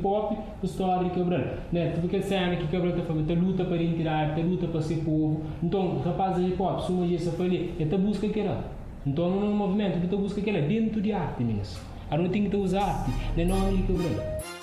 pop, história de Cabral. Né? Tudo que cena que Cabral está fazendo, luta para integrar, luta para ser povo. Então, rapaz de hip hop, suma isso foi ali, ele busca aquilo. Então, no movimento, ele busca aquilo dentro de arte mesmo. A não tem que usar arte, não é Cabral.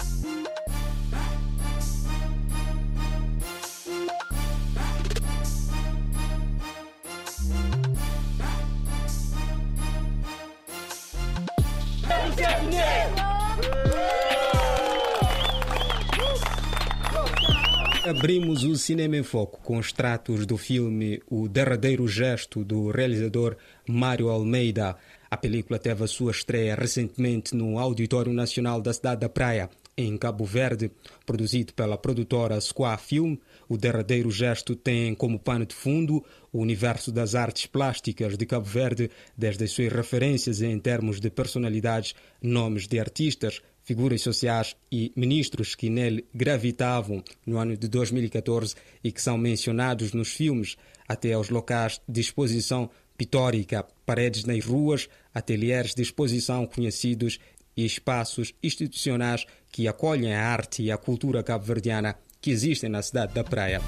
Abrimos o Cinema em Foco com extratos do filme O Derradeiro Gesto do realizador Mário Almeida. A película teve a sua estreia recentemente no Auditório Nacional da Cidade da Praia, em Cabo Verde, produzido pela produtora Squá Film. O Derradeiro Gesto tem como pano de fundo o universo das artes plásticas de Cabo Verde, desde as suas referências em termos de personalidades, nomes de artistas, figuras sociais e ministros que nele gravitavam no ano de 2014 e que são mencionados nos filmes, até aos locais de exposição pitórica, paredes nas ruas, ateliês de exposição conhecidos e espaços institucionais que acolhem a arte e a cultura cabo-verdiana que existem na cidade da Praia.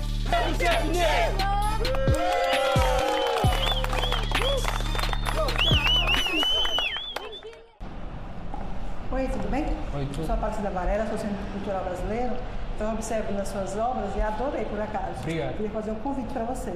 Tudo. Sou a Aparecida Varela, sou Centro Cultural Brasileiro. Então, eu observo nas suas obras e adorei, por acaso. Obrigado. Queria fazer um convite para você.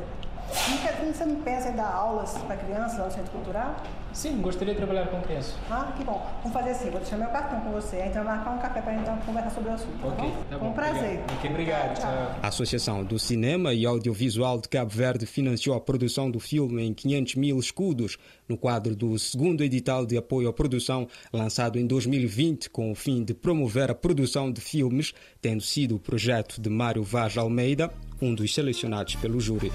Nunca- Você não pensa em dar aulas para crianças lá no Centro Cultural? Sim, gostaria de trabalhar com crianças. Ah, que bom. Vamos fazer assim, vou deixar meu cartão com você. Então, marcar um café para então conversar sobre o assunto, tá Ok, bom? tá bom. um prazer. Obrigado. Ok, obrigado. Tchau. A Associação do Cinema e Audiovisual de Cabo Verde financiou a produção do filme em 500 mil escudos no quadro do segundo edital de apoio à produção lançado em 2020 com o fim de promover a produção de filmes, tendo sido o projeto de Mário Vaz Almeida, um dos selecionados pelo júri.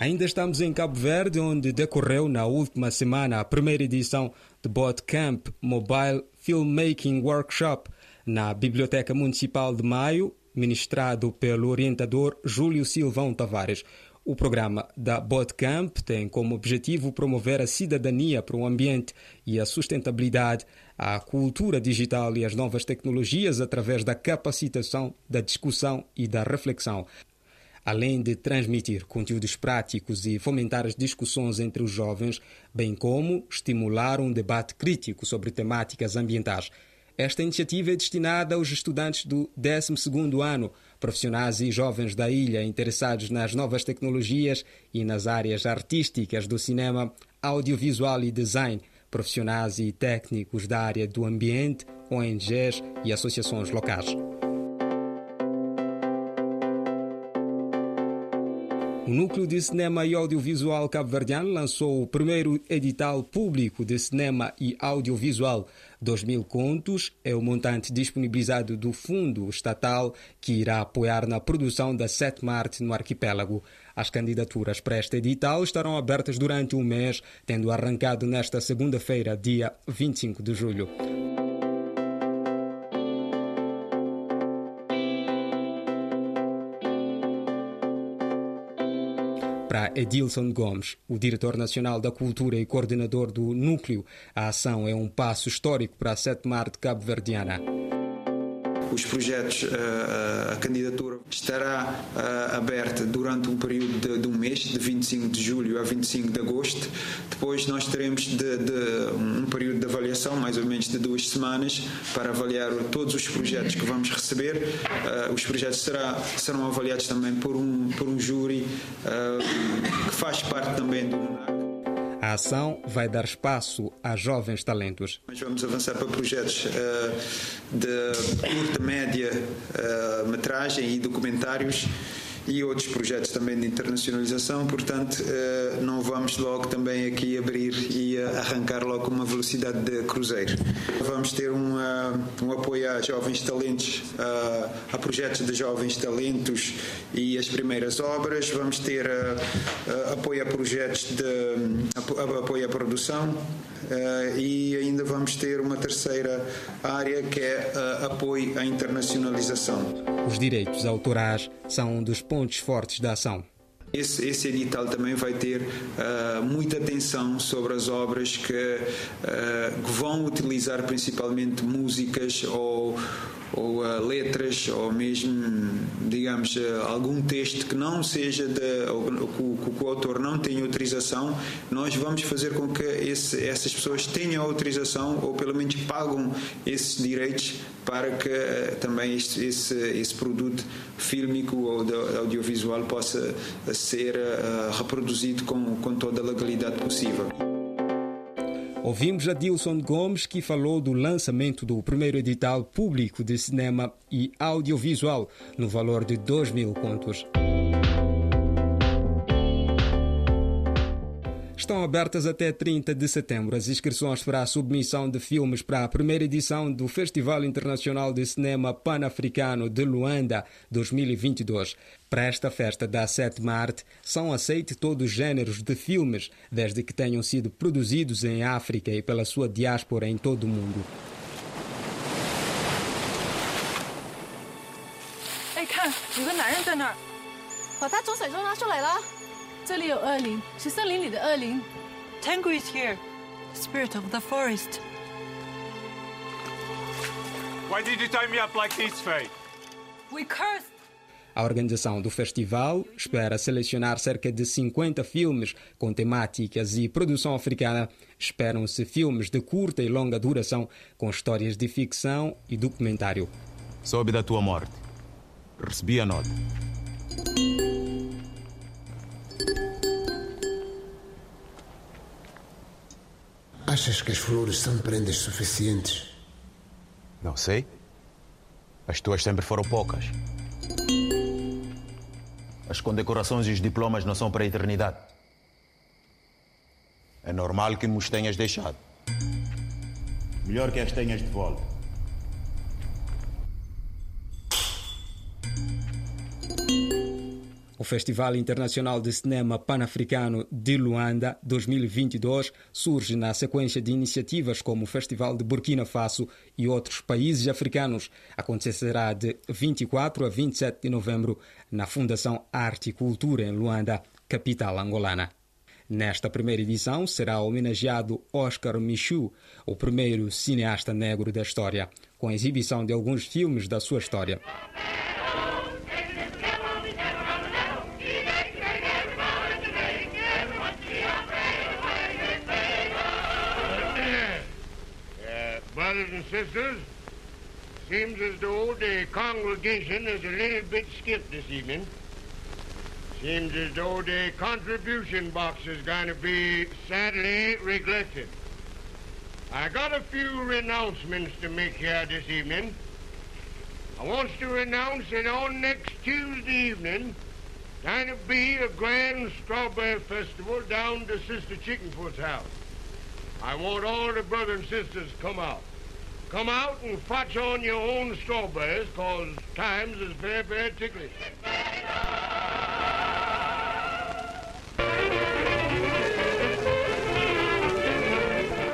Ainda estamos em Cabo Verde, onde decorreu na última semana a primeira edição do Bootcamp Mobile Filmmaking Workshop na Biblioteca Municipal de Maio, ministrado pelo orientador Júlio Silvão Tavares. O programa da Bootcamp tem como objetivo promover a cidadania para o ambiente e a sustentabilidade, a cultura digital e as novas tecnologias através da capacitação, da discussão e da reflexão além de transmitir conteúdos práticos e fomentar as discussões entre os jovens, bem como estimular um debate crítico sobre temáticas ambientais. Esta iniciativa é destinada aos estudantes do 12º ano, profissionais e jovens da ilha interessados nas novas tecnologias e nas áreas artísticas do cinema, audiovisual e design, profissionais e técnicos da área do ambiente, ONGs e associações locais. O Núcleo de Cinema e Audiovisual Cabo-Verdiano lançou o primeiro edital público de cinema e audiovisual. 2 mil contos é o montante disponibilizado do fundo estatal que irá apoiar na produção da sétima arte no arquipélago. As candidaturas para este edital estarão abertas durante um mês, tendo arrancado nesta segunda-feira, dia 25 de julho. Para Edilson Gomes, o diretor nacional da Cultura e coordenador do Núcleo, a ação é um passo histórico para a sétima arte cabo-verdiana. Os projetos, a, a candidatura estará a, aberta durante um período de, um mês, de 25 de julho a 25 de agosto. Depois nós teremos de, de, um período de avaliação, mais ou menos de duas semanas, para avaliar todos os projetos que vamos receber. Os projetos será, serão avaliados também por um, por um júri que faz parte também do MUNAC. A ação vai dar espaço a jovens talentos. Nós vamos avançar para projetos uh, de curta, média uh, metragem e documentários e outros projetos também de internacionalização, portanto uh, não vamos logo também aqui abrir e arrancar logo uma velocidade de cruzeiro. Vamos ter um, um apoio a jovens talentos, a projetos de jovens talentos e as primeiras obras, vamos ter apoio a projetos de apoio à produção uh, e ainda vamos ter uma terceira área que é uh, apoio à internacionalização. Os direitos autorais são um dos pontos fortes da ação. Esse, esse, edital também vai ter uh, muita atenção sobre as obras que, uh, que vão utilizar principalmente músicas ou, ou uh, letras ou mesmo, digamos, algum texto que não seja de, que, que o autor não tenha autorização, nós vamos fazer com que esse, essas pessoas tenham autorização ou pelo menos pagam esses direitos para que também este, esse, esse produto fílmico ou audiovisual possa ser uh, reproduzido com, com toda a legalidade possível. Ouvimos a Dilson Gomes que falou do lançamento do primeiro edital público de cinema e audiovisual no valor de 2 mil contos. Estão abertas até 30 de setembro as inscrições para a submissão de filmes para a primeira edição do Festival Internacional de Cinema Pan-Africano de Luanda 2022. Para esta festa da sétima arte, são aceitos todos os géneros de filmes, desde que tenham sido produzidos em África e pela sua diáspora em todo o mundo. 哎，看，有个男人在那儿，把他从水中拉出来了。 这里有恶灵，是森林里的恶灵。Tango is here, spirit of the forest. Why did you tie me up like this, Faye? We cursed. A organização do festival espera selecionar cerca de 50 filmes com temáticas e produção africana. Esperam-se filmes de curta e longa duração com histórias de ficção e documentário. Soube da tua morte. Recebi a nota. Achas que as flores são prendas suficientes? Não sei. As tuas sempre foram poucas. As condecorações e os diplomas não são para a eternidade. É normal que nos tenhas deixado. Melhor que as tenhas de volta. O Festival Internacional de Cinema Pan-Africano de Luanda 2022 surge na sequência de iniciativas como o Festival de Burkina Faso e outros países africanos. Acontecerá de 24 a 27 de novembro na Fundação Arte e Cultura em Luanda, capital angolana. Nesta primeira edição será homenageado Oscar Michu, o primeiro cineasta negro da história, com a exibição de alguns filmes da sua história. Brothers and sisters, seems as though the congregation is a little bit skipped this evening. Seems as though the contribution box is going to be sadly neglected. I got a few renouncements to make here this evening. I want to renounce that on next Tuesday evening, going to be a grand strawberry festival down to Sister Chickenfoot's house. I want all the brothers and sisters to come out. Come out and fetch on your own strawberries, cause times is very, very ticklish.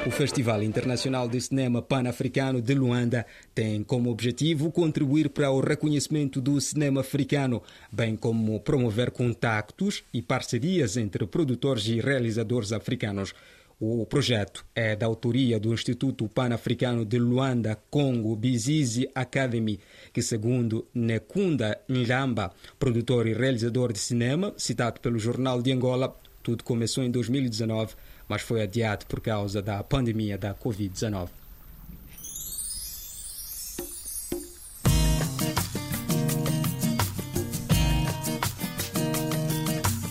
O Festival Internacional de Cinema Pan-Africano de Luanda tem como objetivo contribuir para o reconhecimento do cinema africano, bem como promover contactos e parcerias entre produtores e realizadores africanos. O projeto é da autoria do Instituto Pan-Africano de Luanda, Congo, Bizizi Academy, que, segundo Nekunda Njamba, produtor e realizador de cinema, citado pelo Jornal de Angola, tudo começou em 2019, mas foi adiado por causa da pandemia da Covid-19.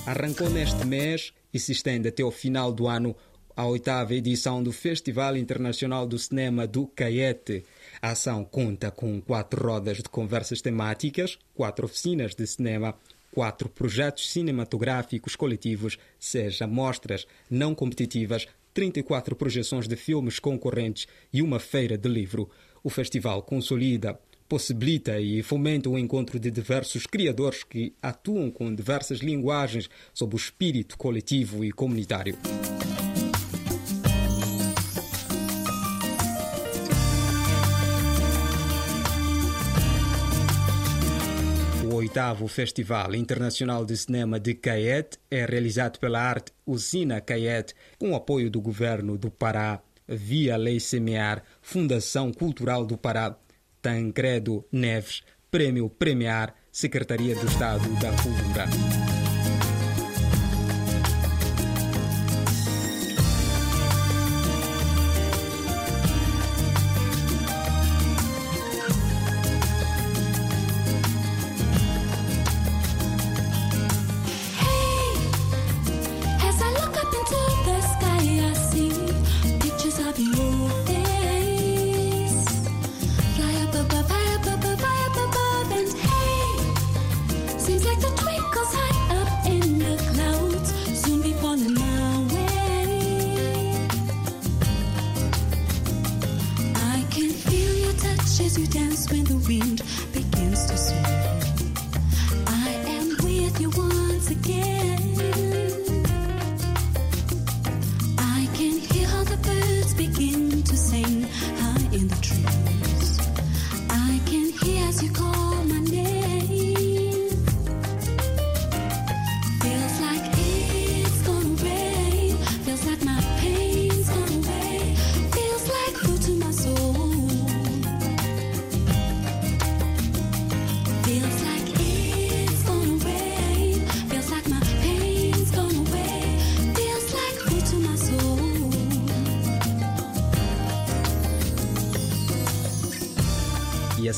Arrancou neste mês e se estende até o final do ano a oitava edição do Festival Internacional do Cinema do Caete. A ação conta com quatro rodas de conversas temáticas, quatro oficinas de cinema, quatro projetos cinematográficos coletivos, seja mostras não competitivas, 34 projeções de filmes concorrentes e uma feira de livro. O festival consolida, possibilita e fomenta o encontro de diversos criadores que atuam com diversas linguagens sob o espírito coletivo e comunitário. oitavo Festival Internacional de Cinema de Caiete é realizado pela Arte Usina Caiete, com apoio do Governo do Pará, via Lei Semear, Fundação Cultural do Pará, Tancredo Neves, Prêmio Premiar, Secretaria do Estado da Cultura.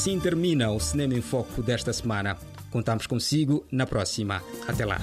assim termina o Cinema em Foco desta semana. Contamos consigo na próxima. Até lá.